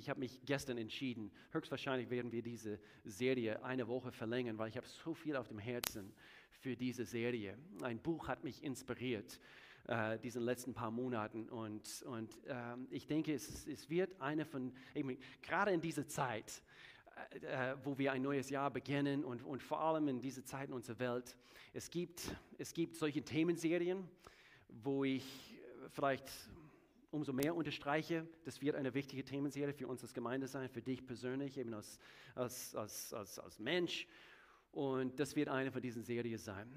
ich habe mich gestern entschieden, höchstwahrscheinlich werden wir diese Serie eine Woche verlängern, weil ich habe so viel auf dem Herzen für diese Serie. Ein Buch hat mich inspiriert äh, diesen letzten paar Monaten und, und ähm, ich denke, es, es wird eine von, eben, gerade in dieser Zeit, äh, wo wir ein neues Jahr beginnen und, und vor allem in dieser Zeit in unserer Welt, es gibt, es gibt solche Themenserien, wo ich vielleicht umso mehr unterstreiche, das wird eine wichtige Themenserie für uns als Gemeinde sein, für dich persönlich, eben als, als, als, als, als Mensch. Und das wird eine von diesen Serien sein.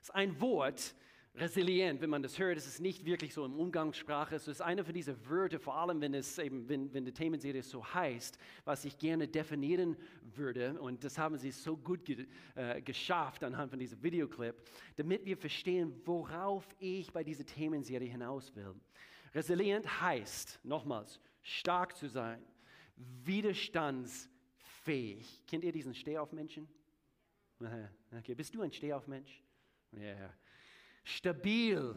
Es ist ein Wort, resilient, wenn man das hört, es ist nicht wirklich so im Umgangssprache, es ist eine von diesen Wörtern, vor allem wenn, es eben, wenn, wenn die Themenserie so heißt, was ich gerne definieren würde. Und das haben sie so gut ge, äh, geschafft anhand von diesem Videoclip, damit wir verstehen, worauf ich bei dieser Themenserie hinaus will. Resilient heißt, nochmals, stark zu sein, widerstandsfähig. Kennt ihr diesen Stehaufmenschen? Okay. Bist du ein Stehaufmensch? Ja. Yeah. Stabil,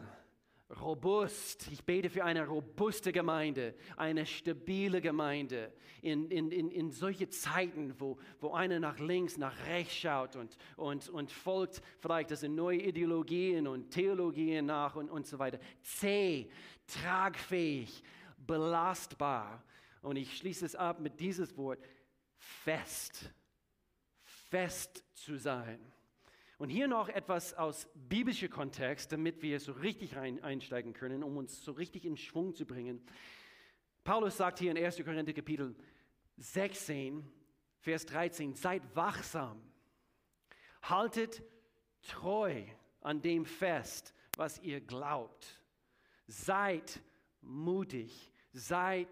robust. Ich bete für eine robuste Gemeinde, eine stabile Gemeinde. In, in, in, in solche Zeiten, wo, wo einer nach links, nach rechts schaut und, und, und folgt vielleicht das in neue Ideologien und Theologien nach und, und so weiter. Zäh, tragfähig, belastbar. Und ich schließe es ab mit dieses Wort, fest. Fest zu sein. Und hier noch etwas aus biblischer Kontext, damit wir so richtig rein einsteigen können, um uns so richtig in Schwung zu bringen. Paulus sagt hier in 1. Korinther Kapitel 16, Vers 13, seid wachsam, haltet treu an dem fest, was ihr glaubt. Seid mutig, seid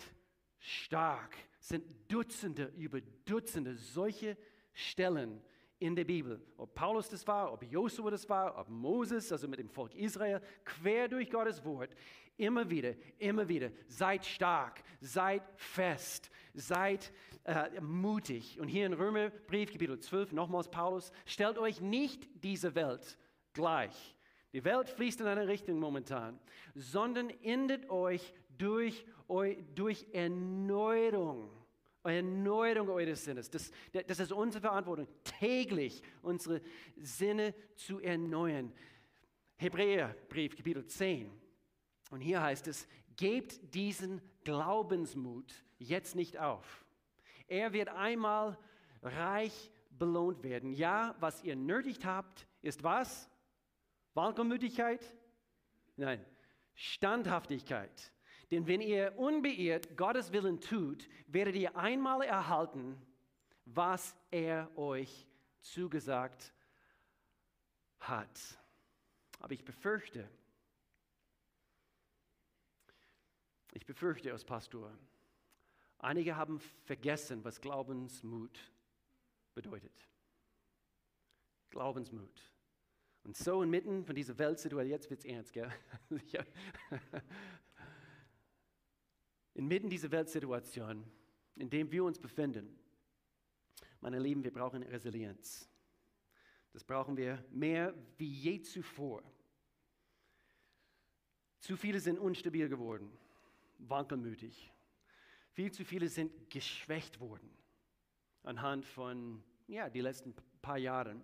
stark. Sind Dutzende über Dutzende solche Stellen in der Bibel. Ob Paulus das war, ob Josua das war, ob Moses, also mit dem Volk Israel, quer durch Gottes Wort, immer wieder, immer wieder, seid stark, seid fest, seid äh, mutig. Und hier in Römerbrief, Kapitel 12, nochmals Paulus, stellt euch nicht diese Welt gleich. Die Welt fließt in eine Richtung momentan, sondern endet euch durch, durch Erneuerung Erneuerung eures Sinnes. Das, das ist unsere Verantwortung, täglich unsere Sinne zu erneuern. Hebräerbrief, Kapitel 10. Und hier heißt es, gebt diesen Glaubensmut jetzt nicht auf. Er wird einmal reich belohnt werden. Ja, was ihr nötig habt, ist was? Wankelmütigkeit? Nein, Standhaftigkeit. Denn wenn ihr unbeirrt Gottes Willen tut, werdet ihr einmal erhalten, was er euch zugesagt hat. Aber ich befürchte, ich befürchte als Pastor, einige haben vergessen, was Glaubensmut bedeutet. Glaubensmut. Und so inmitten von dieser Weltsituation, jetzt wird es ernst, gell? Inmitten dieser Weltsituation, in der wir uns befinden, meine Lieben, wir brauchen Resilienz. Das brauchen wir mehr wie je zuvor. Zu viele sind unstabil geworden, wankelmütig. Viel zu viele sind geschwächt worden anhand von ja, die letzten paar Jahren.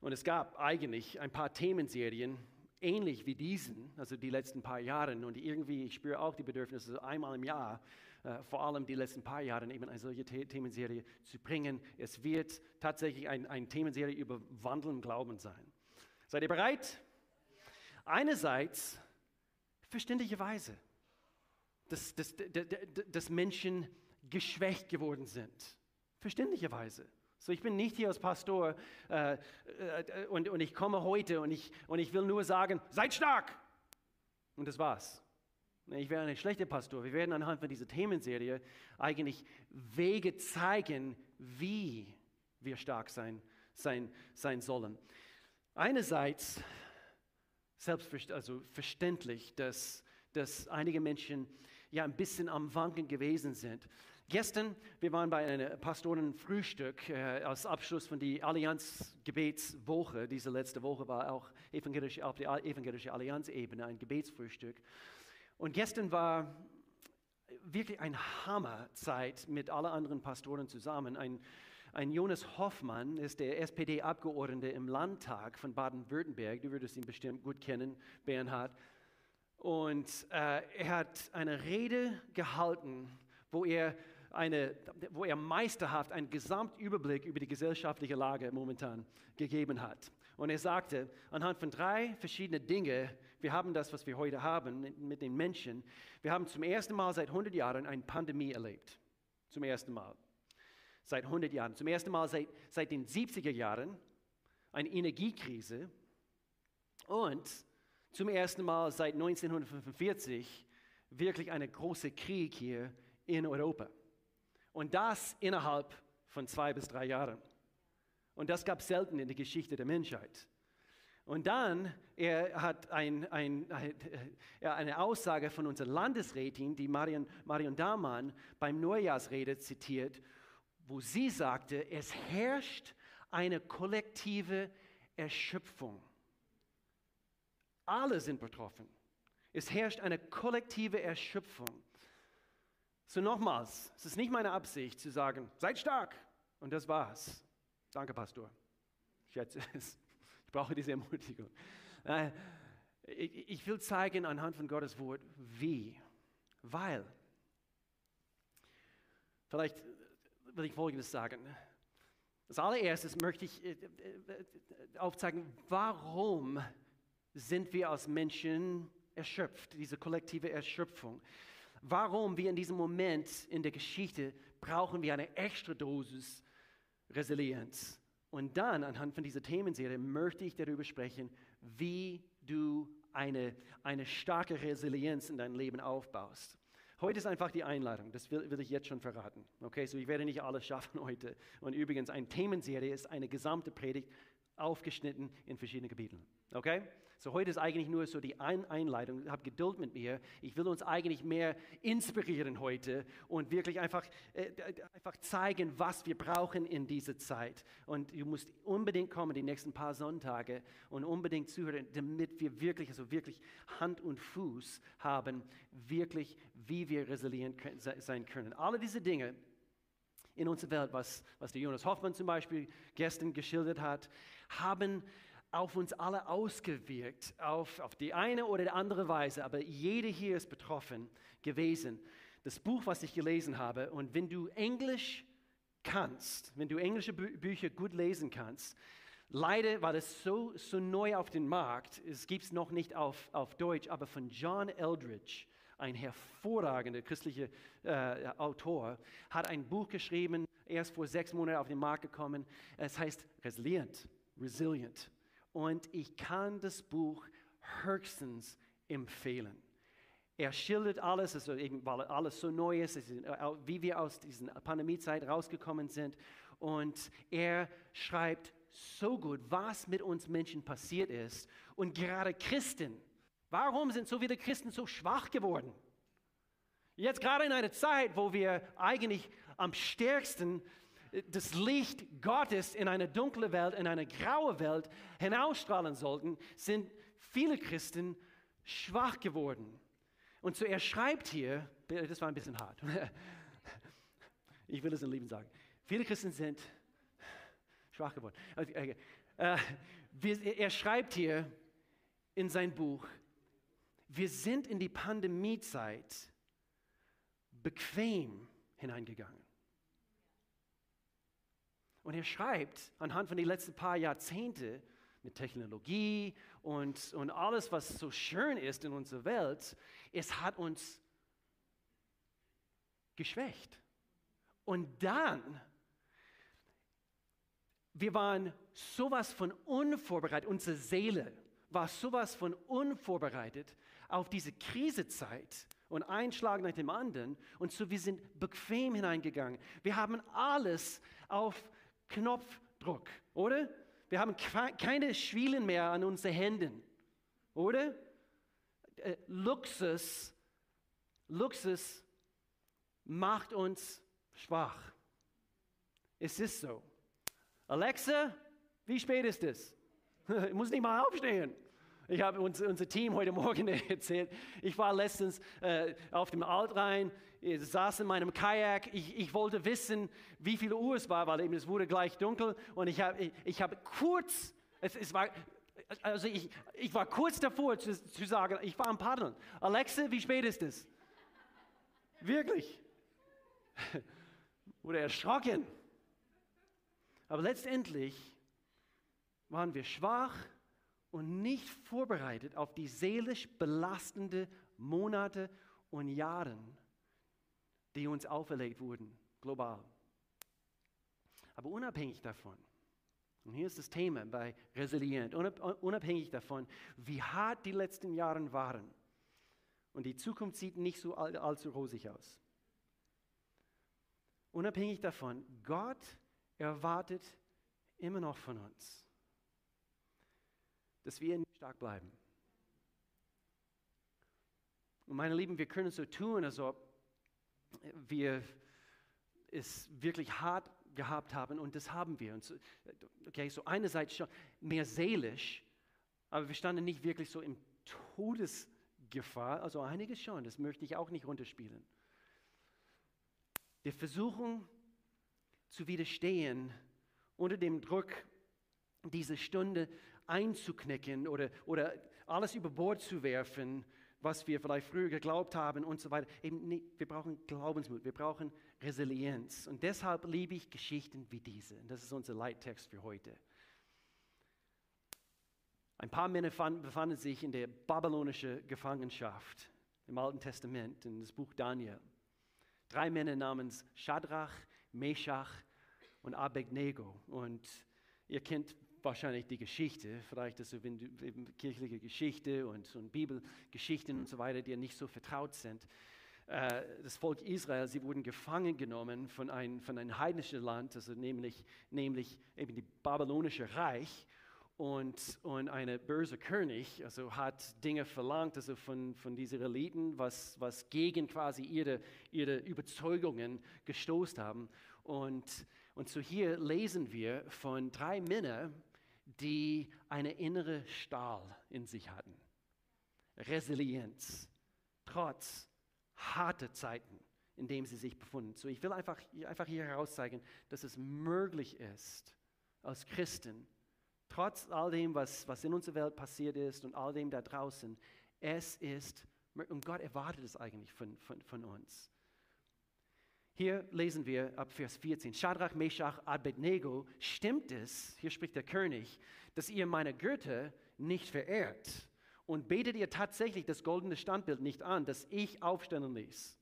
Und es gab eigentlich ein paar Themenserien, ähnlich wie diesen, also die letzten paar Jahre. Und irgendwie, ich spüre auch die Bedürfnisse, einmal im Jahr, äh, vor allem die letzten paar Jahre, eben eine solche The Themenserie zu bringen. Es wird tatsächlich ein, eine Themenserie über Wandel im Glauben sein. Seid ihr bereit? Einerseits, verständlicherweise, dass, dass, dass, dass Menschen geschwächt geworden sind. Verständlicherweise. So, ich bin nicht hier als Pastor äh, äh, und, und ich komme heute und ich, und ich will nur sagen, seid stark. Und das war's. Ich wäre ein schlechter Pastor. Wir werden anhand von dieser Themenserie eigentlich Wege zeigen, wie wir stark sein, sein, sein sollen. Einerseits selbstverständlich, also verständlich, dass, dass einige Menschen ja ein bisschen am Wanken gewesen sind. Gestern, wir waren bei einem Pastorenfrühstück äh, als Abschluss von der Allianz-Gebetswoche. Diese letzte Woche war auch evangelisch, auf der evangelischen Allianz-Ebene ein Gebetsfrühstück. Und gestern war, wirklich eine Hammerzeit mit allen anderen Pastoren zusammen. Ein, ein Jonas Hoffmann ist der SPD-Abgeordnete im Landtag von Baden-Württemberg. Du würdest ihn bestimmt gut kennen, Bernhard. Und äh, er hat eine Rede gehalten, wo er, eine, wo er meisterhaft einen Gesamtüberblick über die gesellschaftliche Lage momentan gegeben hat. Und er sagte, anhand von drei verschiedenen Dingen, wir haben das, was wir heute haben mit den Menschen, wir haben zum ersten Mal seit 100 Jahren eine Pandemie erlebt. Zum ersten Mal. Seit 100 Jahren. Zum ersten Mal seit, seit den 70er Jahren eine Energiekrise. Und zum ersten Mal seit 1945 wirklich einen großen Krieg hier in Europa. Und das innerhalb von zwei bis drei Jahren. Und das gab es selten in der Geschichte der Menschheit. Und dann, er hat ein, ein, eine Aussage von unserer Landesrätin, die Marion, Marion Damann beim Neujahrsrede zitiert, wo sie sagte, es herrscht eine kollektive Erschöpfung. Alle sind betroffen. Es herrscht eine kollektive Erschöpfung. So nochmals, es ist nicht meine Absicht zu sagen, seid stark und das war's. Danke, Pastor. Ich schätze es. Ich brauche diese Ermutigung. Äh, ich will zeigen anhand von Gottes Wort, wie. Weil. Vielleicht will ich Folgendes sagen. Als allererstes möchte ich äh, äh, aufzeigen, warum sind wir als Menschen erschöpft, diese kollektive Erschöpfung. Warum wir in diesem Moment in der Geschichte brauchen wir eine extra Dosis Resilienz. Und dann, anhand von dieser Themenserie, möchte ich darüber sprechen, wie du eine, eine starke Resilienz in deinem Leben aufbaust. Heute ist einfach die Einladung, das will, will, ich jetzt schon verraten. Okay, so ich werde nicht alles schaffen heute. Und übrigens, eine Themenserie ist eine gesamte Predigt aufgeschnitten in verschiedene Gebiete. Okay? So heute ist eigentlich nur so die Ein Einleitung. Hab Geduld mit mir. Ich will uns eigentlich mehr inspirieren heute und wirklich einfach, äh, einfach zeigen, was wir brauchen in dieser Zeit. Und du musst unbedingt kommen die nächsten paar Sonntage und unbedingt zuhören, damit wir wirklich, also wirklich Hand und Fuß haben, wirklich, wie wir resilient sein können. Alle diese Dinge in unserer Welt, was, was der Jonas Hoffmann zum Beispiel gestern geschildert hat, haben auf uns alle ausgewirkt, auf, auf die eine oder andere Weise, aber jeder hier ist betroffen gewesen. Das Buch, was ich gelesen habe, und wenn du Englisch kannst, wenn du englische Bü Bücher gut lesen kannst, leider war das so, so neu auf dem Markt, es gibt es noch nicht auf, auf Deutsch, aber von John Eldridge, ein hervorragender christlicher äh, Autor, hat ein Buch geschrieben, erst vor sechs Monaten auf den Markt gekommen. Es heißt Resilient. Resilient und ich kann das Buch höchstens empfehlen. Er schildert alles, also weil alles so neu ist, wie wir aus dieser Pandemiezeit rausgekommen sind. Und er schreibt so gut, was mit uns Menschen passiert ist. Und gerade Christen, warum sind so viele Christen so schwach geworden? Jetzt gerade in einer Zeit, wo wir eigentlich am stärksten das Licht Gottes in eine dunkle Welt, in eine graue Welt hinausstrahlen sollten, sind viele Christen schwach geworden. Und so er schreibt hier, das war ein bisschen hart, ich will es in Lieben sagen, viele Christen sind schwach geworden. Äh, er schreibt hier in sein Buch, wir sind in die Pandemiezeit bequem hineingegangen. Und er schreibt anhand von den letzten paar Jahrzehnten mit Technologie und, und alles, was so schön ist in unserer Welt, es hat uns geschwächt. Und dann, wir waren sowas von unvorbereitet, unsere Seele war sowas von unvorbereitet auf diese Krisezeit und ein Schlag nach dem anderen. Und so, wir sind bequem hineingegangen. Wir haben alles auf Knopfdruck, oder? Wir haben keine Schwielen mehr an unseren Händen, oder? Äh, Luxus, Luxus macht uns schwach. Es ist so. Alexa, wie spät ist es? Ich muss nicht mal aufstehen. Ich habe uns, unser Team heute Morgen erzählt, ich war letztens äh, auf dem Altrhein saß in meinem Kajak, ich, ich wollte wissen, wie viel Uhr es war, weil eben es wurde gleich dunkel und ich habe ich, ich hab kurz, es, es war, also ich, ich war kurz davor zu, zu sagen, ich war am Paddeln. Alexa, wie spät ist es? Wirklich. Wurde erschrocken. Aber letztendlich waren wir schwach und nicht vorbereitet auf die seelisch belastende Monate und Jahre, die uns auferlegt wurden, global. Aber unabhängig davon, und hier ist das Thema bei Resilient, unabhängig davon, wie hart die letzten Jahre waren, und die Zukunft sieht nicht so all, allzu rosig aus. Unabhängig davon, Gott erwartet immer noch von uns, dass wir stark bleiben. Und meine Lieben, wir können so tun, als ob wir es wirklich hart gehabt haben und das haben wir. Und so, okay, so einerseits schon mehr seelisch, aber wir standen nicht wirklich so im Todesgefahr, also einiges schon, das möchte ich auch nicht runterspielen. Der Versuchung zu widerstehen, unter dem Druck diese Stunde einzuknicken oder, oder alles über Bord zu werfen, was wir vielleicht früher geglaubt haben und so weiter. Eben, nee, wir brauchen Glaubensmut, wir brauchen Resilienz. Und deshalb liebe ich Geschichten wie diese. Und das ist unser Leittext für heute. Ein paar Männer befanden sich in der babylonischen Gefangenschaft im Alten Testament, in das Buch Daniel. Drei Männer namens Shadrach, Meshach und Abednego. Und ihr kennt wahrscheinlich die Geschichte, vielleicht ist es eben kirchliche Geschichte und, und Bibelgeschichten und so weiter, die nicht so vertraut sind. Äh, das Volk Israel, sie wurden gefangen genommen von, ein, von einem heidnischen Land, also nämlich, nämlich eben die babylonische Reich. Und, und eine böse König also hat Dinge verlangt also von, von diesen Eliten, was, was gegen quasi ihre, ihre Überzeugungen gestoßen haben. Und, und so hier lesen wir von drei Männern, die eine innere Stahl in sich hatten. Resilienz, trotz harter Zeiten, in denen sie sich befunden. So, ich will einfach, einfach hier herauszeigen, dass es möglich ist, als Christen, trotz all dem, was, was in unserer Welt passiert ist und all dem da draußen, es ist, und Gott erwartet es eigentlich von, von, von uns. Hier lesen wir ab Vers 14. Shadrach, Meshach, Abednego, stimmt es, hier spricht der König, dass ihr meine Götter nicht verehrt und betet ihr tatsächlich das goldene Standbild nicht an, das ich aufstellen ließ.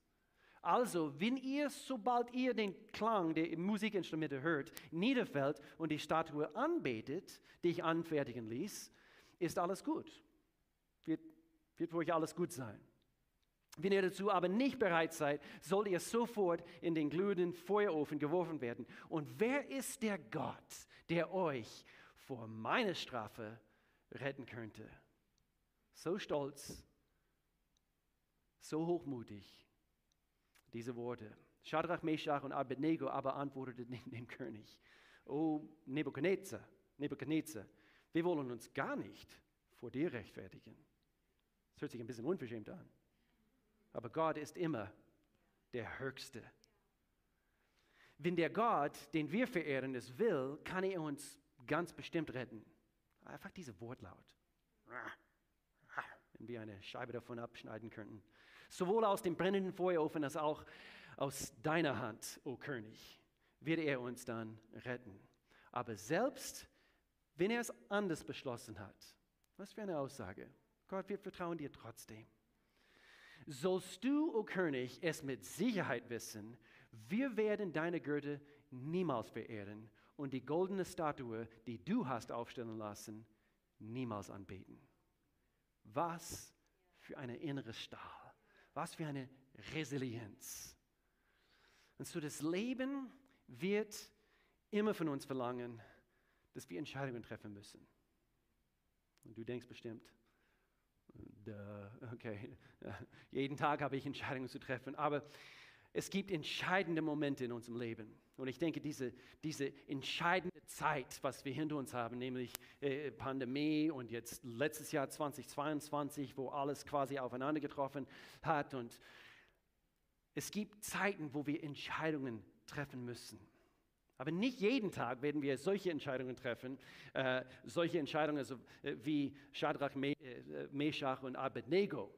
Also, wenn ihr, sobald ihr den Klang der Musikinstrumente hört, niederfällt und die Statue anbetet, die ich anfertigen ließ, ist alles gut. Wird, wird für euch alles gut sein. Wenn ihr dazu aber nicht bereit seid, sollt ihr sofort in den glühenden Feuerofen geworfen werden. Und wer ist der Gott, der euch vor meiner Strafe retten könnte? So stolz, so hochmutig, diese Worte. Shadrach, Meshach und Abednego aber antworteten dem König, O Nebuchadnezzar, Nebuchadnezzar, wir wollen uns gar nicht vor dir rechtfertigen. Das hört sich ein bisschen unverschämt an. Aber Gott ist immer der Höchste. Wenn der Gott, den wir verehren, es will, kann er uns ganz bestimmt retten. Einfach diese Wortlaut. Wenn wir eine Scheibe davon abschneiden könnten. Sowohl aus dem brennenden Feuerofen als auch aus deiner Hand, o oh König, wird er uns dann retten. Aber selbst wenn er es anders beschlossen hat, was für eine Aussage. Gott, wir vertrauen dir trotzdem sollst du, o König, es mit Sicherheit wissen, wir werden deine Gürtel niemals verehren und die goldene Statue, die du hast aufstellen lassen, niemals anbeten. Was für eine innere Stahl, was für eine Resilienz. Und so das Leben wird immer von uns verlangen, dass wir Entscheidungen treffen müssen. Und du denkst bestimmt, okay, jeden Tag habe ich Entscheidungen zu treffen, aber es gibt entscheidende Momente in unserem Leben. Und ich denke, diese, diese entscheidende Zeit, was wir hinter uns haben, nämlich äh, Pandemie und jetzt letztes Jahr 2022, wo alles quasi aufeinander getroffen hat und Es gibt Zeiten, wo wir Entscheidungen treffen müssen. Aber nicht jeden Tag werden wir solche Entscheidungen treffen, äh, solche Entscheidungen also, äh, wie Shadrach, Me äh, Meshach und Abednego.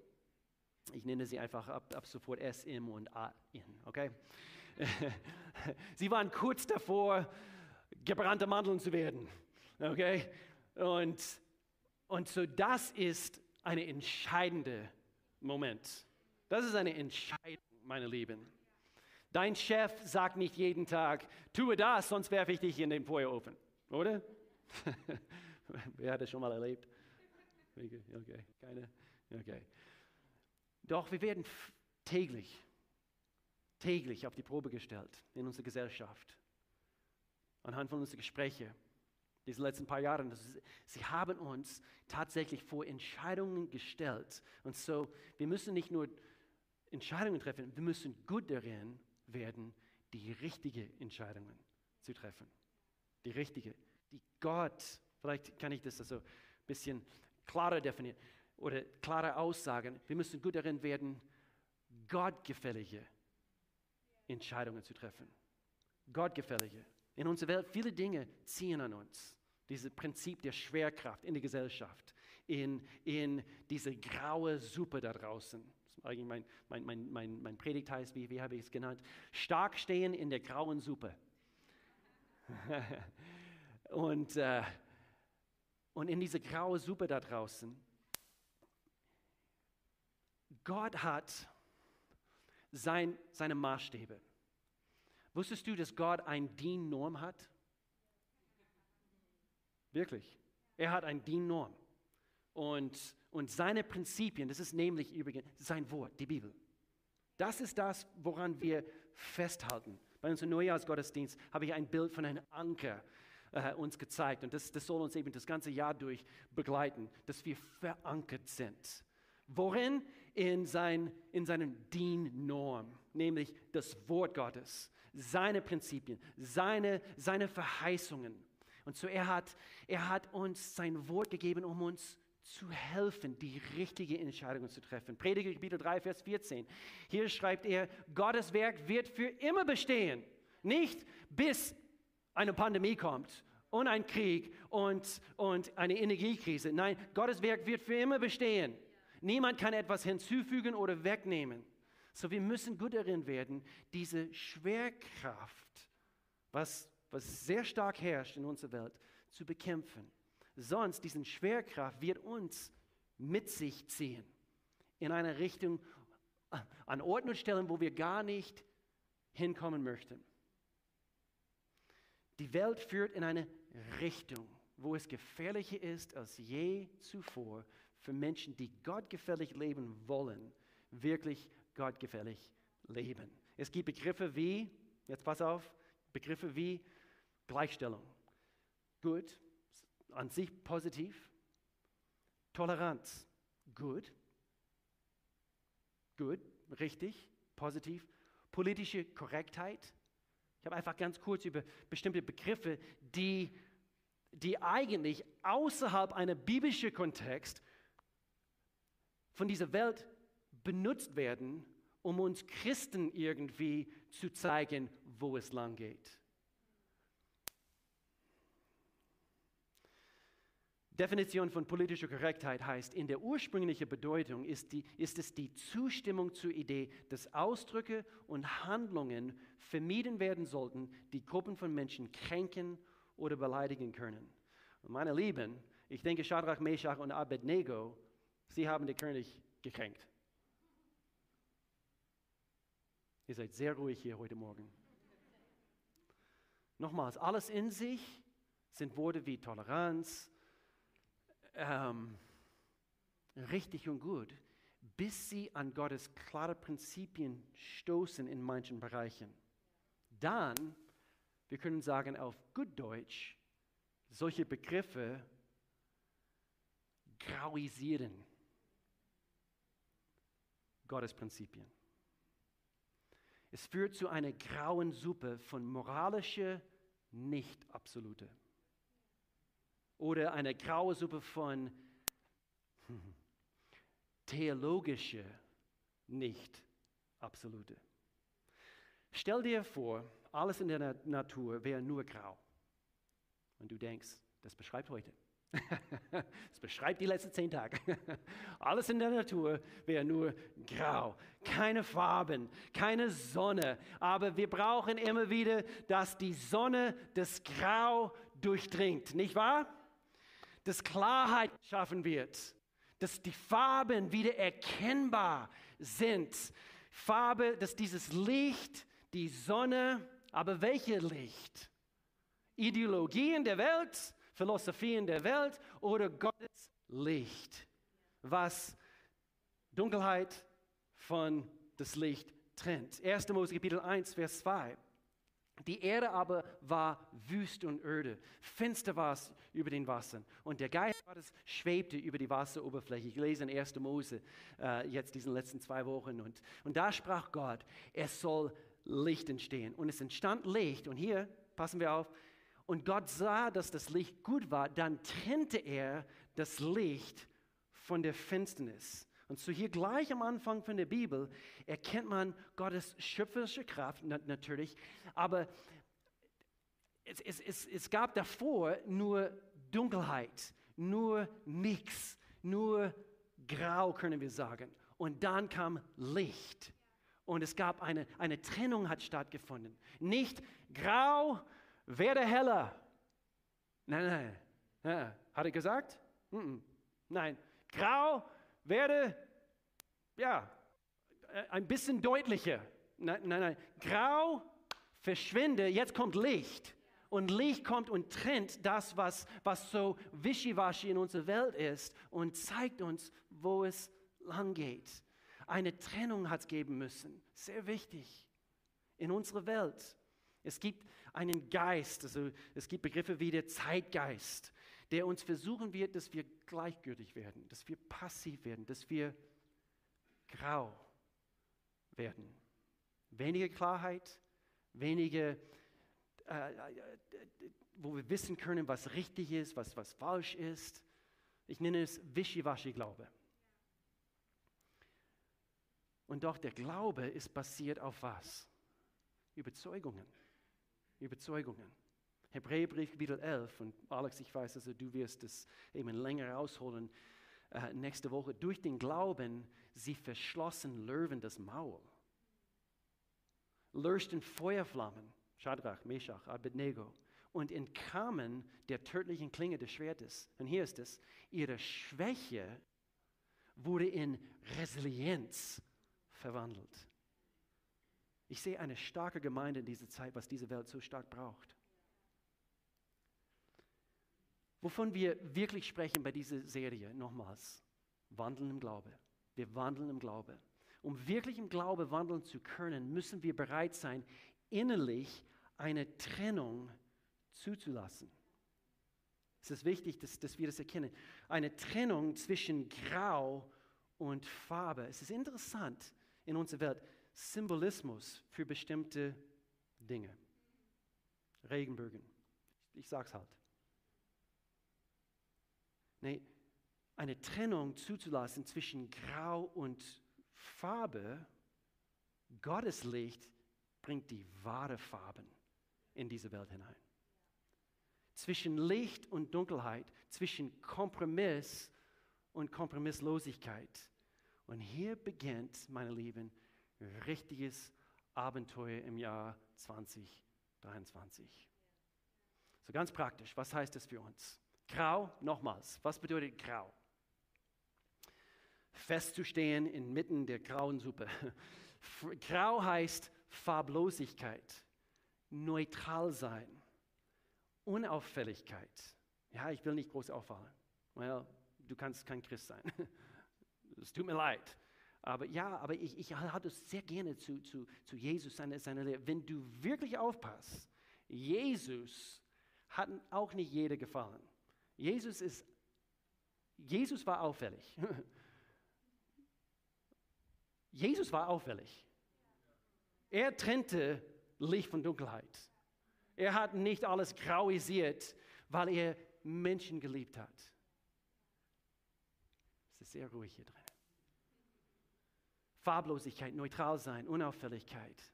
Ich nenne sie einfach ab, ab sofort S, M und A, in, okay? sie waren kurz davor, gebrannte Mandeln zu werden, okay? Und, und so das ist ein entscheidender Moment. Das ist eine Entscheidung, meine Lieben. Dein Chef sagt nicht jeden Tag, tue das, sonst werfe ich dich in den Feuerofen, oder? Wer hat das schon mal erlebt? Okay, keine? Okay. Doch wir werden täglich, täglich auf die Probe gestellt in unserer Gesellschaft. Anhand von unseren Gesprächen, diese letzten paar Jahre. Sie haben uns tatsächlich vor Entscheidungen gestellt. Und so, wir müssen nicht nur Entscheidungen treffen, wir müssen gut darin werden, die richtigen Entscheidungen zu treffen. Die richtige, die Gott, vielleicht kann ich das also ein bisschen klarer definieren oder klare Aussagen. Wir müssen gut darin werden, gottgefällige Entscheidungen zu treffen. Gottgefällige. In unserer Welt, viele Dinge ziehen an uns. Dieses Prinzip der Schwerkraft in der Gesellschaft, in, in diese graue Suppe da draußen eigentlich mein, mein, mein, mein, mein Predigt heißt, wie, wie habe ich es genannt? Stark stehen in der grauen Suppe. und, äh, und in diese graue Suppe da draußen, Gott hat sein, seine Maßstäbe. Wusstest du, dass Gott ein DIN-Norm hat? Wirklich. Er hat ein DIN-Norm. Und und seine Prinzipien, das ist nämlich übrigens sein Wort, die Bibel. Das ist das, woran wir festhalten. Bei unserem Neujahrsgottesdienst habe ich ein Bild von einem Anker äh, uns gezeigt. Und das, das soll uns eben das ganze Jahr durch begleiten, dass wir verankert sind. Worin? In, sein, in seinem DIN-Norm, nämlich das Wort Gottes, seine Prinzipien, seine, seine Verheißungen. Und so er hat, er hat uns sein Wort gegeben, um uns zu helfen, die richtige Entscheidung zu treffen. Prediger Kapitel 3, Vers 14. Hier schreibt er, Gottes Werk wird für immer bestehen. Nicht bis eine Pandemie kommt und ein Krieg und, und eine Energiekrise. Nein, Gottes Werk wird für immer bestehen. Niemand kann etwas hinzufügen oder wegnehmen. So, wir müssen gut darin werden, diese Schwerkraft, was, was sehr stark herrscht in unserer Welt, zu bekämpfen. Sonst, diesen Schwerkraft wird uns mit sich ziehen in eine Richtung, an Orten und Stellen, wo wir gar nicht hinkommen möchten. Die Welt führt in eine Richtung, wo es gefährlicher ist als je zuvor für Menschen, die gottgefällig leben wollen, wirklich gottgefällig leben. Es gibt Begriffe wie, jetzt pass auf, Begriffe wie Gleichstellung. Gut, an sich positiv. Toleranz, gut. Gut, richtig, positiv. Politische Korrektheit. Ich habe einfach ganz kurz über bestimmte Begriffe, die, die eigentlich außerhalb einer biblischen Kontext von dieser Welt benutzt werden, um uns Christen irgendwie zu zeigen, wo es lang geht. Definition von politischer Korrektheit heißt, in der ursprünglichen Bedeutung ist, die, ist es die Zustimmung zur Idee, dass Ausdrücke und Handlungen vermieden werden sollten, die Gruppen von Menschen kränken oder beleidigen können. Und meine Lieben, ich denke, Shadrach, Meshach und Abednego, sie haben den König gekränkt. Ihr seid sehr ruhig hier heute Morgen. Nochmals, alles in sich sind Worte wie Toleranz, ähm, richtig und gut, bis sie an Gottes klare Prinzipien stoßen in manchen Bereichen. Dann, wir können sagen auf gut Deutsch, solche Begriffe grauisieren Gottes Prinzipien. Es führt zu einer grauen Suppe von moralischer Nicht-Absolute oder eine graue Suppe von theologische, nicht absolute. Stell dir vor, alles in der Natur wäre nur grau. Und du denkst, das beschreibt heute. Es beschreibt die letzten zehn Tage. Alles in der Natur wäre nur grau, keine Farben, keine Sonne. Aber wir brauchen immer wieder, dass die Sonne das Grau durchdringt, nicht wahr? Dass Klarheit schaffen wird, dass die Farben wieder erkennbar sind. Farbe, dass dieses Licht, die Sonne, aber welche Licht? Ideologien der Welt, Philosophien der Welt oder Gottes Licht, was Dunkelheit von das Licht trennt. 1. Mose Kapitel 1, Vers 2. Die Erde aber war wüst und öde, finster war es über den Wassern und der Geist Gottes schwebte über die Wasseroberfläche. Ich lese in 1. Mose äh, jetzt diesen letzten zwei Wochen und, und da sprach Gott, es soll Licht entstehen und es entstand Licht und hier, passen wir auf, und Gott sah, dass das Licht gut war, dann trennte er das Licht von der Finsternis. Und so hier gleich am Anfang von der Bibel erkennt man Gottes schöpferische Kraft natürlich, aber es, es, es, es gab davor nur Dunkelheit, nur nichts, nur Grau können wir sagen. Und dann kam Licht. Und es gab eine, eine Trennung hat stattgefunden. Nicht grau, werde heller. Nein, nein, nein. Hat er gesagt? Nein. Grau, werde, ja, äh, ein bisschen deutlicher. Nein, nein, nein. Grau, verschwinde, jetzt kommt Licht. Und Licht kommt und trennt das, was, was so wischiwaschi in unserer Welt ist und zeigt uns, wo es lang geht. Eine Trennung hat es geben müssen. Sehr wichtig in unserer Welt. Es gibt einen Geist, also es gibt Begriffe wie der Zeitgeist, der uns versuchen wird, dass wir gleichgültig werden, dass wir passiv werden, dass wir grau werden. Weniger Klarheit, weniger, äh, äh, wo wir wissen können, was richtig ist, was, was falsch ist. Ich nenne es Wischiwaschi-Glaube. Und doch der Glaube ist basiert auf was? Überzeugungen. Überzeugungen. Hebräerbrief Kapitel 11 und Alex, ich weiß, also du wirst es eben länger ausholen äh, nächste Woche. Durch den Glauben, sie verschlossen Löwen das Maul, löschten Feuerflammen, Shadrach, Meshach, Abednego und entkamen der tödlichen Klinge des Schwertes. Und hier ist es, ihre Schwäche wurde in Resilienz verwandelt. Ich sehe eine starke Gemeinde in dieser Zeit, was diese Welt so stark braucht. Wovon wir wirklich sprechen bei dieser Serie, nochmals, wandeln im Glaube. Wir wandeln im Glaube. Um wirklich im Glaube wandeln zu können, müssen wir bereit sein, innerlich eine Trennung zuzulassen. Es ist wichtig, dass, dass wir das erkennen. Eine Trennung zwischen Grau und Farbe. Es ist interessant in unserer Welt. Symbolismus für bestimmte Dinge. Regenbögen. Ich sag's halt. Nee, eine Trennung zuzulassen zwischen Grau und Farbe, Gottes Licht bringt die wahre Farben in diese Welt hinein. Zwischen Licht und Dunkelheit, zwischen Kompromiss und Kompromisslosigkeit. Und hier beginnt, meine Lieben, richtiges Abenteuer im Jahr 2023. So ganz praktisch, was heißt das für uns? Grau, nochmals, was bedeutet grau? Festzustehen inmitten der grauen Suppe. Grau heißt Farblosigkeit, neutral sein, Unauffälligkeit. Ja, ich will nicht groß auffallen. Well, du kannst kein Christ sein. Es tut mir leid. Aber ja, aber ich, ich hatte es sehr gerne zu, zu, zu Jesus, seine, seine Lehre. Wenn du wirklich aufpasst, Jesus hat auch nicht jeder gefallen. Jesus ist, Jesus war auffällig. Jesus war auffällig. Er trennte Licht von Dunkelheit. Er hat nicht alles grauisiert, weil er Menschen geliebt hat. Es ist sehr ruhig hier drin. Farblosigkeit, neutral sein, Unauffälligkeit.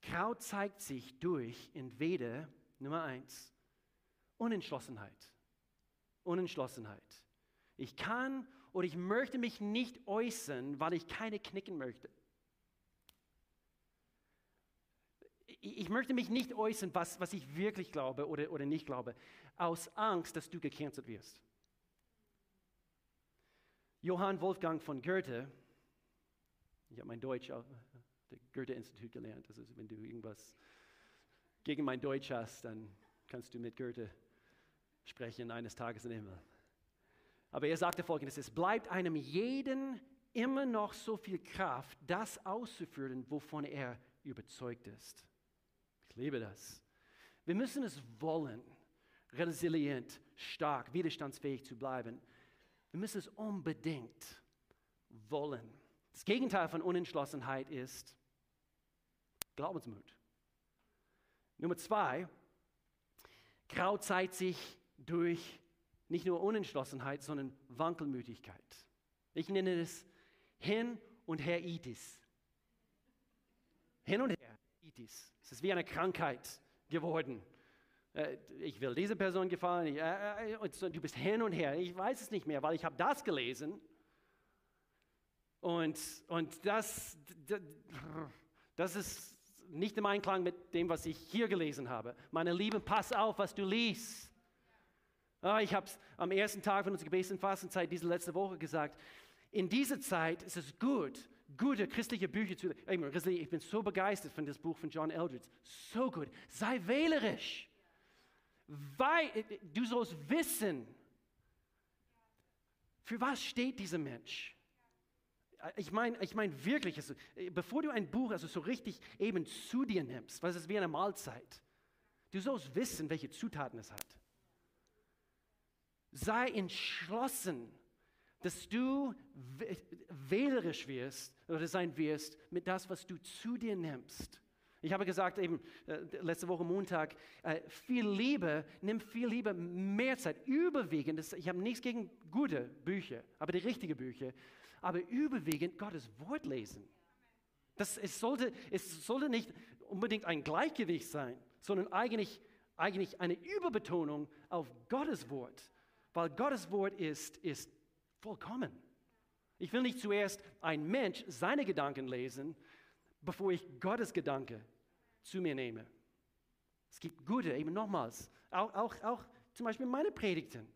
Kraut zeigt sich durch entweder, Nummer eins, Unentschlossenheit. Unentschlossenheit. Ich kann oder ich möchte mich nicht äußern, weil ich keine knicken möchte. Ich möchte mich nicht äußern, was, was ich wirklich glaube oder, oder nicht glaube, aus Angst, dass du gecancelt wirst. Johann Wolfgang von Goethe, ich habe mein Deutsch auf dem Goethe-Institut gelernt, also wenn du irgendwas gegen mein Deutsch hast, dann kannst du mit Goethe sprechen eines Tages im Himmel. Aber er sagte folgendes, es bleibt einem jeden immer noch so viel Kraft, das auszuführen, wovon er überzeugt ist. Ich liebe das. Wir müssen es wollen, resilient, stark, widerstandsfähig zu bleiben. Wir müssen es unbedingt wollen. Das Gegenteil von Unentschlossenheit ist Glaubensmut. Nummer zwei, Kraut zeigt sich durch nicht nur Unentschlossenheit, sondern Wankelmütigkeit. Ich nenne es Hin- und Her-Itis. Hin und her, Itis. Es ist wie eine Krankheit geworden. Äh, ich will diese Person gefallen, äh, äh, du bist hin und her. Ich weiß es nicht mehr, weil ich habe das gelesen. Und, und das, das ist nicht im Einklang mit dem, was ich hier gelesen habe. Meine Lieben, pass auf, was du liest. Ah, ich habe es am ersten Tag von unserer Gebets- und Fastenzeit diese letzte Woche gesagt. In dieser Zeit ist es gut, gute christliche Bücher zu lesen. Ich bin so begeistert von das Buch von John Eldridge. So gut. Sei wählerisch. Weil, du sollst wissen, für was steht dieser Mensch. Ich meine ich mein wirklich, also, bevor du ein Buch also so richtig eben zu dir nimmst, was ist wie eine Mahlzeit, du sollst wissen, welche Zutaten es hat. Sei entschlossen, dass du wählerisch wirst oder sein wirst mit das, was du zu dir nimmst. Ich habe gesagt, eben äh, letzte Woche Montag, äh, viel Liebe, nimm viel Liebe mehr Zeit, überwiegend. Das, ich habe nichts gegen gute Bücher, aber die richtigen Bücher, aber überwiegend Gottes Wort lesen. Das, es, sollte, es sollte nicht unbedingt ein Gleichgewicht sein, sondern eigentlich, eigentlich eine Überbetonung auf Gottes Wort weil Gottes Wort ist, ist vollkommen. Ich will nicht zuerst ein Mensch seine Gedanken lesen, bevor ich Gottes Gedanke zu mir nehme. Es gibt gute, eben nochmals, auch, auch, auch zum Beispiel meine Predigten.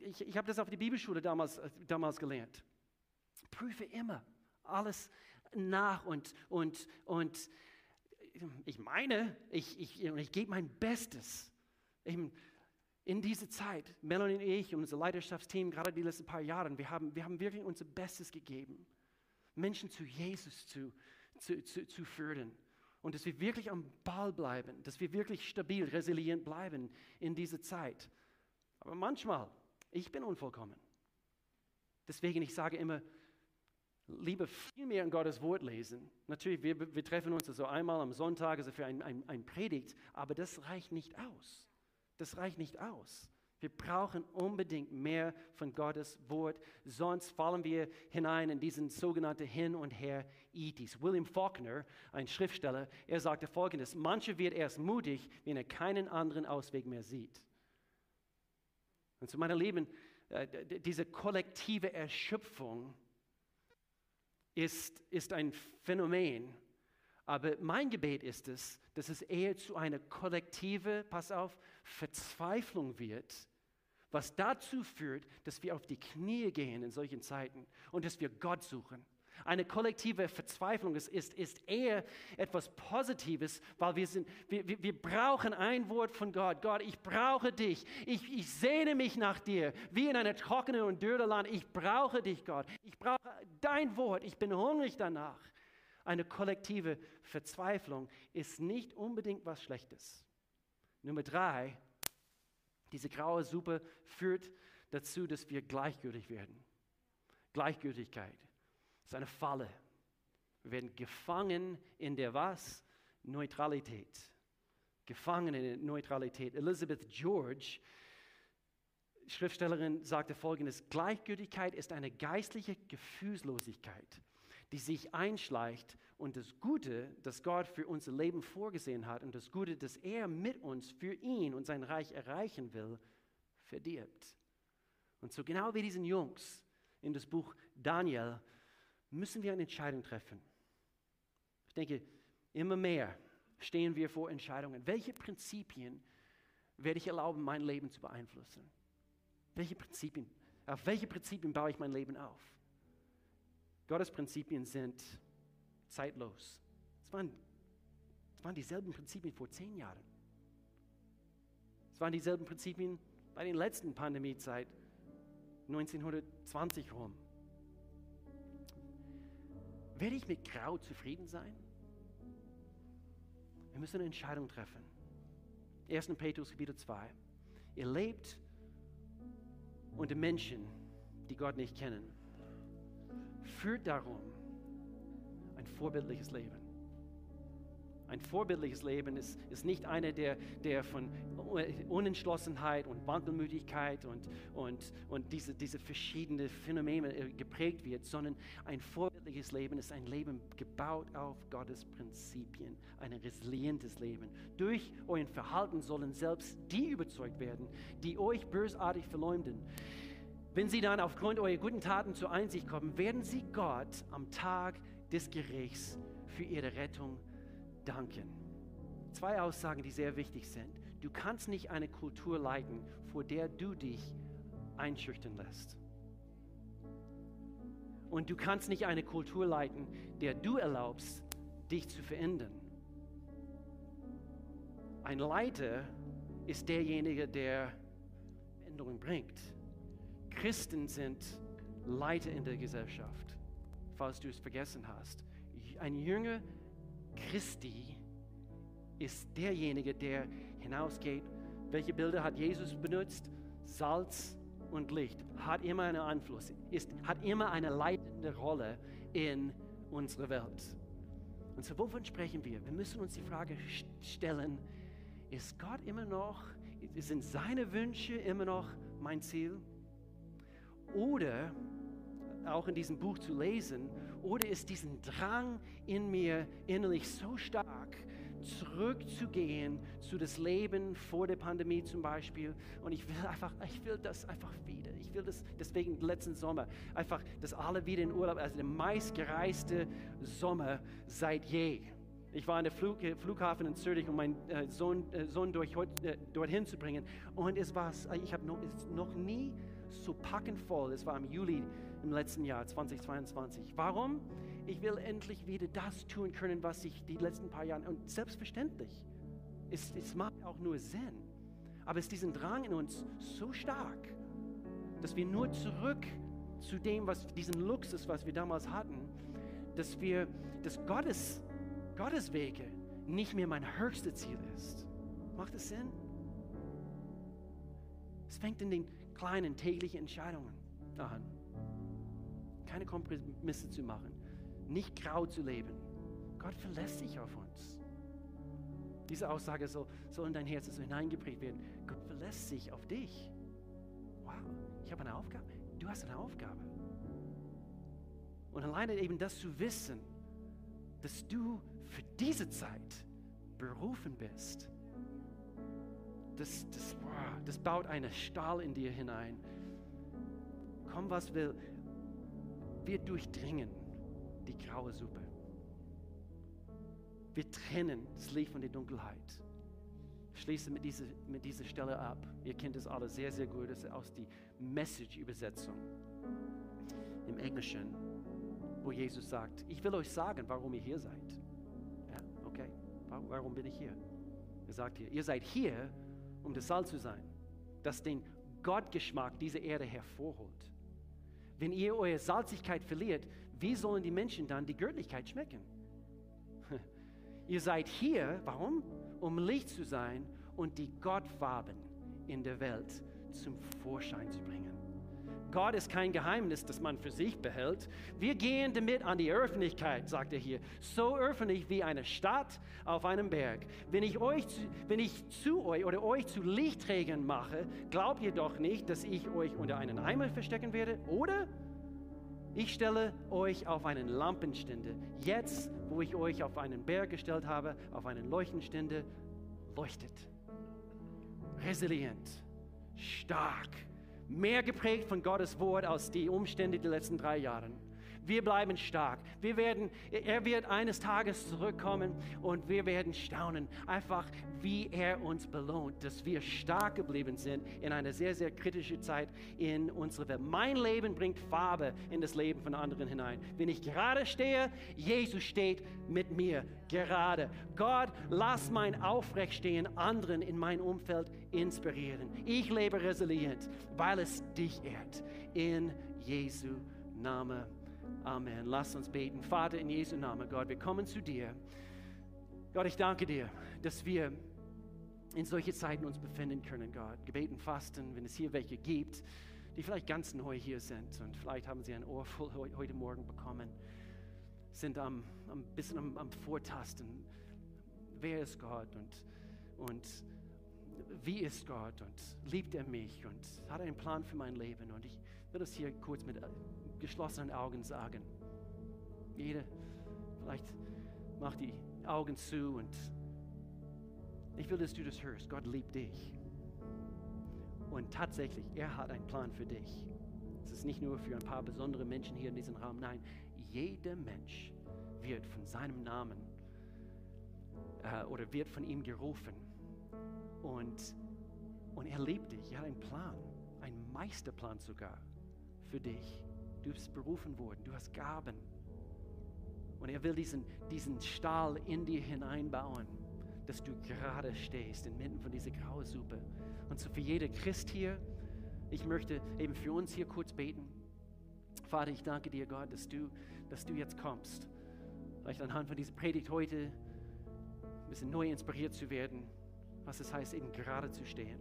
Ich, ich habe das auf der Bibelschule damals, damals gelernt. Prüfe immer alles nach und, und, und ich meine, ich, ich, ich gebe mein Bestes. Eben, in dieser Zeit, Melanie und ich und unser Leiterschaftsteam, gerade die letzten paar Jahre, wir haben, wir haben wirklich unser Bestes gegeben, Menschen zu Jesus zu, zu, zu, zu führen. Und dass wir wirklich am Ball bleiben, dass wir wirklich stabil, resilient bleiben in dieser Zeit. Aber manchmal, ich bin unvollkommen. Deswegen, ich sage immer, lieber viel mehr in Gottes Wort lesen. Natürlich, wir, wir treffen uns also einmal am Sonntag also für ein, ein, ein Predigt, aber das reicht nicht aus das reicht nicht aus. Wir brauchen unbedingt mehr von Gottes Wort, sonst fallen wir hinein in diesen sogenannten Hin- und Her-Itis. William Faulkner, ein Schriftsteller, er sagte folgendes, manche wird erst mutig, wenn er keinen anderen Ausweg mehr sieht. Und zu meiner Lieben, äh, diese kollektive Erschöpfung ist, ist ein Phänomen, aber mein Gebet ist es, dass es eher zu einer kollektive, pass auf, Verzweiflung wird, was dazu führt, dass wir auf die Knie gehen in solchen Zeiten und dass wir Gott suchen. Eine kollektive Verzweiflung ist, ist, ist eher etwas Positives, weil wir, sind, wir, wir, wir brauchen ein Wort von Gott. Gott, ich brauche dich. Ich, ich sehne mich nach dir, wie in einer trockenen und dürren Land. Ich brauche dich, Gott. Ich brauche dein Wort. Ich bin hungrig danach. Eine kollektive Verzweiflung ist nicht unbedingt was Schlechtes. Nummer drei, diese graue Suppe führt dazu, dass wir gleichgültig werden. Gleichgültigkeit ist eine Falle. Wir werden gefangen in der was? Neutralität. Gefangen in der Neutralität. Elizabeth George, Schriftstellerin, sagte folgendes: Gleichgültigkeit ist eine geistliche Gefühlslosigkeit die sich einschleicht und das Gute, das Gott für unser Leben vorgesehen hat und das Gute, das er mit uns für ihn und sein Reich erreichen will, verdirbt. Und so genau wie diesen Jungs in das Buch Daniel müssen wir eine Entscheidung treffen. Ich denke, immer mehr stehen wir vor Entscheidungen. Welche Prinzipien werde ich erlauben, mein Leben zu beeinflussen? Welche Prinzipien, auf welche Prinzipien baue ich mein Leben auf? Gottes Prinzipien sind zeitlos. Es waren, es waren dieselben Prinzipien vor zehn Jahren. Es waren dieselben Prinzipien bei den letzten Pandemiezeit 1920 rum. Werde ich mit Grau zufrieden sein? Wir müssen eine Entscheidung treffen. 1. Petrus Kapitel 2. Ihr lebt unter Menschen, die Gott nicht kennen. Führt darum ein vorbildliches Leben. Ein vorbildliches Leben ist, ist nicht einer, der, der von Unentschlossenheit und Wankelmütigkeit und, und, und diese, diese verschiedenen Phänomene äh, geprägt wird, sondern ein vorbildliches Leben ist ein Leben gebaut auf Gottes Prinzipien, ein resilientes Leben. Durch euer Verhalten sollen selbst die überzeugt werden, die euch bösartig verleumden. Wenn sie dann aufgrund eurer guten Taten zur Einsicht kommen, werden sie Gott am Tag des Gerichts für ihre Rettung danken. Zwei Aussagen, die sehr wichtig sind. Du kannst nicht eine Kultur leiten, vor der du dich einschüchtern lässt. Und du kannst nicht eine Kultur leiten, der du erlaubst, dich zu verändern. Ein Leiter ist derjenige, der Änderung bringt. Christen sind Leiter in der Gesellschaft, falls du es vergessen hast. Ein Jünger Christi ist derjenige, der hinausgeht. Welche Bilder hat Jesus benutzt? Salz und Licht hat immer einen Einfluss, ist, hat immer eine leitende Rolle in unserer Welt. Und so, wovon sprechen wir? Wir müssen uns die Frage stellen, ist Gott immer noch, sind seine Wünsche immer noch mein Ziel? Oder auch in diesem Buch zu lesen, oder ist diesen Drang in mir innerlich so stark, zurückzugehen zu das Leben vor der Pandemie zum Beispiel. Und ich will einfach, ich will das einfach wieder. Ich will das deswegen letzten Sommer einfach, dass alle wieder in Urlaub, also der meistgereiste Sommer seit je. Ich war an der Flug, äh, Flughafen in Zürich, um meinen äh, Sohn, äh, Sohn durch, äh, dorthin zu bringen. Und es war, ich habe noch, noch nie so packend voll. Es war im Juli im letzten Jahr 2022. Warum? Ich will endlich wieder das tun können, was ich die letzten paar Jahre und selbstverständlich. Es, es macht auch nur Sinn. Aber es ist diesen Drang in uns so stark, dass wir nur zurück zu dem, was diesen Luxus, was wir damals hatten, dass wir, dass Gottes, Gottes Wege nicht mehr mein höchstes Ziel ist. Macht es Sinn? Es fängt in den kleinen täglichen Entscheidungen an. Keine Kompromisse zu machen, nicht grau zu leben. Gott verlässt sich auf uns. Diese Aussage soll, soll in dein Herz so hineingeprägt werden. Gott verlässt sich auf dich. Wow, ich habe eine Aufgabe. Du hast eine Aufgabe. Und alleine eben das zu wissen, dass du für diese Zeit berufen bist, das, das, das baut einen Stahl in dir hinein. Komm, was will, wir durchdringen die graue Suppe. Wir trennen das Licht von der Dunkelheit. Schließe mit dieser, mit dieser Stelle ab. Ihr kennt es alle sehr, sehr gut. Das ist aus der Message-Übersetzung im Englischen, wo Jesus sagt, ich will euch sagen, warum ihr hier seid. Ja, okay. Warum bin ich hier? Er sagt hier, ihr seid hier, um das Salz zu sein, das den Gottgeschmack dieser Erde hervorholt. Wenn ihr eure Salzigkeit verliert, wie sollen die Menschen dann die Göttlichkeit schmecken? ihr seid hier, warum? Um Licht zu sein und die Gottfarben in der Welt zum Vorschein zu bringen. Gott ist kein Geheimnis, das man für sich behält. Wir gehen damit an die Öffentlichkeit, sagt er hier. So öffentlich wie eine Stadt auf einem Berg. Wenn ich, euch zu, wenn ich zu euch oder euch zu Lichtträgern mache, glaubt ihr doch nicht, dass ich euch unter einen Eimer verstecken werde, oder? Ich stelle euch auf einen Lampenstände. Jetzt, wo ich euch auf einen Berg gestellt habe, auf einen Leuchtenstände, leuchtet. Resilient, stark, mehr geprägt von Gottes Wort als die Umstände der letzten drei Jahre. Wir bleiben stark. Wir werden, er wird eines Tages zurückkommen und wir werden staunen, einfach wie er uns belohnt, dass wir stark geblieben sind in einer sehr, sehr kritischen Zeit in unserer Welt. Mein Leben bringt Farbe in das Leben von anderen hinein. Wenn ich gerade stehe, Jesus steht mit mir gerade. Gott, lass mein Aufrechtstehen anderen in meinem Umfeld inspirieren. Ich lebe resilient, weil es dich ehrt. In Jesu Namen. Amen. Lass uns beten. Vater, in Jesu Namen, Gott, wir kommen zu dir. Gott, ich danke dir, dass wir in solche Zeiten uns befinden können, Gott. Gebeten, Fasten, wenn es hier welche gibt, die vielleicht ganz neu hier sind und vielleicht haben sie ein Ohr voll heute Morgen bekommen, sind am, ein bisschen am, am Vortasten. Wer ist Gott und, und wie ist Gott und liebt er mich und hat einen Plan für mein Leben? Und ich will das hier kurz mit geschlossenen Augen sagen. Jeder vielleicht macht die Augen zu und ich will, dass du das hörst. Gott liebt dich. Und tatsächlich, er hat einen Plan für dich. Es ist nicht nur für ein paar besondere Menschen hier in diesem Raum. Nein, jeder Mensch wird von seinem Namen äh, oder wird von ihm gerufen. Und, und er liebt dich. Er hat einen Plan, einen Meisterplan sogar für dich. Du bist berufen worden, du hast Gaben. Und er will diesen, diesen Stahl in dir hineinbauen, dass du gerade stehst inmitten von dieser Grausuppe. Und so für jede Christ hier, ich möchte eben für uns hier kurz beten. Vater, ich danke dir, Gott, dass du, dass du jetzt kommst. Vielleicht anhand von dieser Predigt heute ein bisschen neu inspiriert zu werden, was es heißt, eben gerade zu stehen.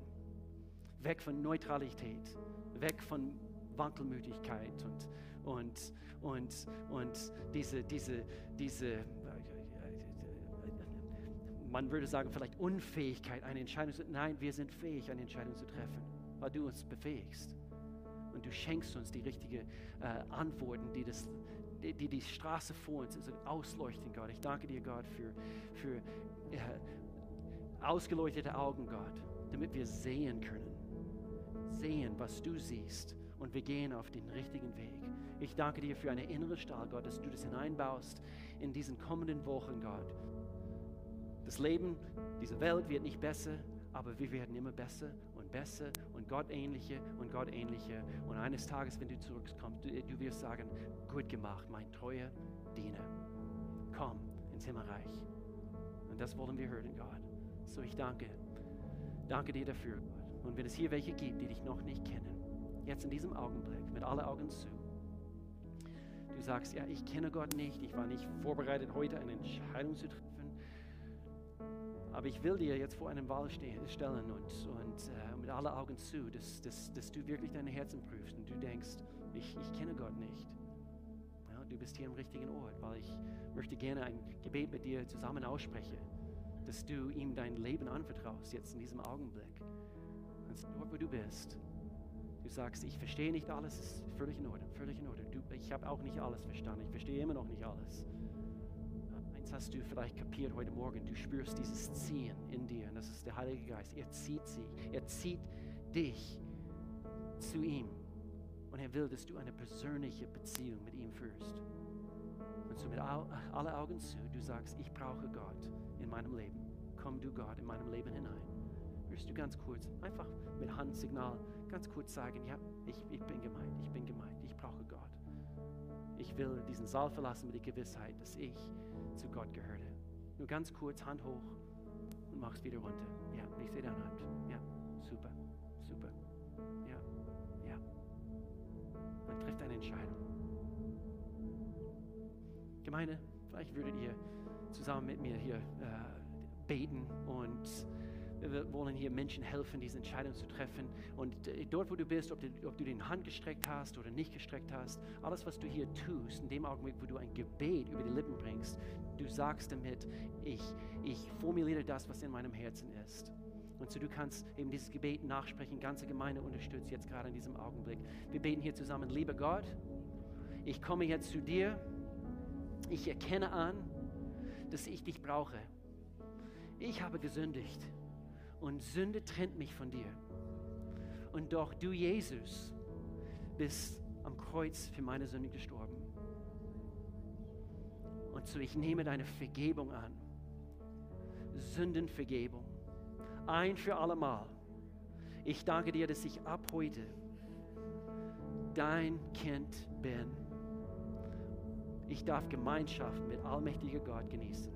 Weg von Neutralität, weg von Wankelmütigkeit und, und, und, und diese, diese, diese, man würde sagen, vielleicht Unfähigkeit, eine Entscheidung zu Nein, wir sind fähig, eine Entscheidung zu treffen, weil du uns befähigst. Und du schenkst uns die richtigen äh, Antworten, die, das, die, die, die Straße vor uns also ausleuchten, Gott. Ich danke dir, Gott, für, für äh, ausgeleuchtete Augen, Gott, damit wir sehen können. Sehen, was du siehst und wir gehen auf den richtigen Weg. Ich danke dir für eine innere Stahl, Gott, dass du das hineinbaust in diesen kommenden Wochen, Gott. Das Leben, diese Welt wird nicht besser, aber wir werden immer besser und besser und Gottähnliche und Gottähnliche. Und eines Tages, wenn du zurückkommst, du, du wirst sagen, gut gemacht, mein treuer Diener. Komm ins Himmelreich. Und das wollen wir hören, Gott. So ich danke. Danke dir dafür, Gott. Und wenn es hier welche gibt, die dich noch nicht kennen, jetzt in diesem Augenblick, mit allen Augen zu. Du sagst, ja, ich kenne Gott nicht, ich war nicht vorbereitet, heute eine Entscheidung zu treffen. Aber ich will dir jetzt vor einem Wahl stellen und, und äh, mit allen Augen zu, dass, dass, dass du wirklich deine Herzen prüfst und du denkst, ich, ich kenne Gott nicht. Du bist hier am richtigen Ort, weil ich möchte gerne ein Gebet mit dir zusammen aussprechen, dass du ihm dein Leben anvertraust, jetzt in diesem Augenblick. Und dort, wo du bist, du sagst, ich verstehe nicht alles, ist völlig in Ordnung, völlig in Ordnung. Du, ich habe auch nicht alles verstanden, ich verstehe immer noch nicht alles. Eins hast du vielleicht kapiert heute Morgen, du spürst dieses Ziehen in dir und das ist der Heilige Geist. Er zieht sie, er zieht dich zu ihm und er will, dass du eine persönliche Beziehung mit ihm führst. Und so mit alle Augen zu, du sagst, ich brauche Gott in meinem Leben. Komm du Gott in meinem Leben hinein. Wirst du ganz kurz, einfach mit Handsignal ganz kurz sagen, ja, ich, ich bin gemeint, ich bin gemeint, ich brauche Gott. Ich will diesen Saal verlassen mit der Gewissheit, dass ich zu Gott gehörte. Nur ganz kurz, Hand hoch und mach es wieder runter. Ja, ich sehe deine Hand. Ja, super, super. Ja, ja. Man trifft eine Entscheidung. Gemeinde, vielleicht würdet ihr zusammen mit mir hier äh, beten und wir wollen hier Menschen helfen, diese Entscheidung zu treffen. Und äh, dort, wo du bist, ob du, ob du den Hand gestreckt hast oder nicht gestreckt hast, alles, was du hier tust, in dem Augenblick, wo du ein Gebet über die Lippen bringst, du sagst damit, ich, ich formuliere das, was in meinem Herzen ist. Und so du kannst eben dieses Gebet nachsprechen. Ganze Gemeinde unterstützt jetzt gerade in diesem Augenblick. Wir beten hier zusammen, lieber Gott, ich komme jetzt zu dir. Ich erkenne an, dass ich dich brauche. Ich habe gesündigt und Sünde trennt mich von dir. Und doch du, Jesus, bist am Kreuz für meine Sünde gestorben. Und so ich nehme deine Vergebung an. Sündenvergebung. Ein für allemal. Ich danke dir, dass ich ab heute dein Kind bin. Ich darf Gemeinschaft mit allmächtiger Gott genießen.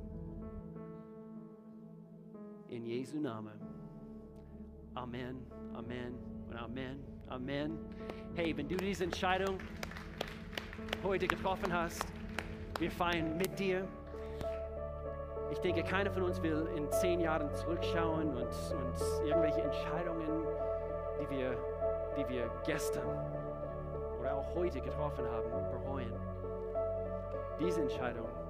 In Jesu Namen. Amen, Amen und Amen, Amen. Hey, wenn du diese Entscheidung heute getroffen hast, wir feiern mit dir. Ich denke, keiner von uns will in zehn Jahren zurückschauen und, und irgendwelche Entscheidungen, die wir, die wir gestern oder auch heute getroffen haben, bereuen. Diese Entscheidung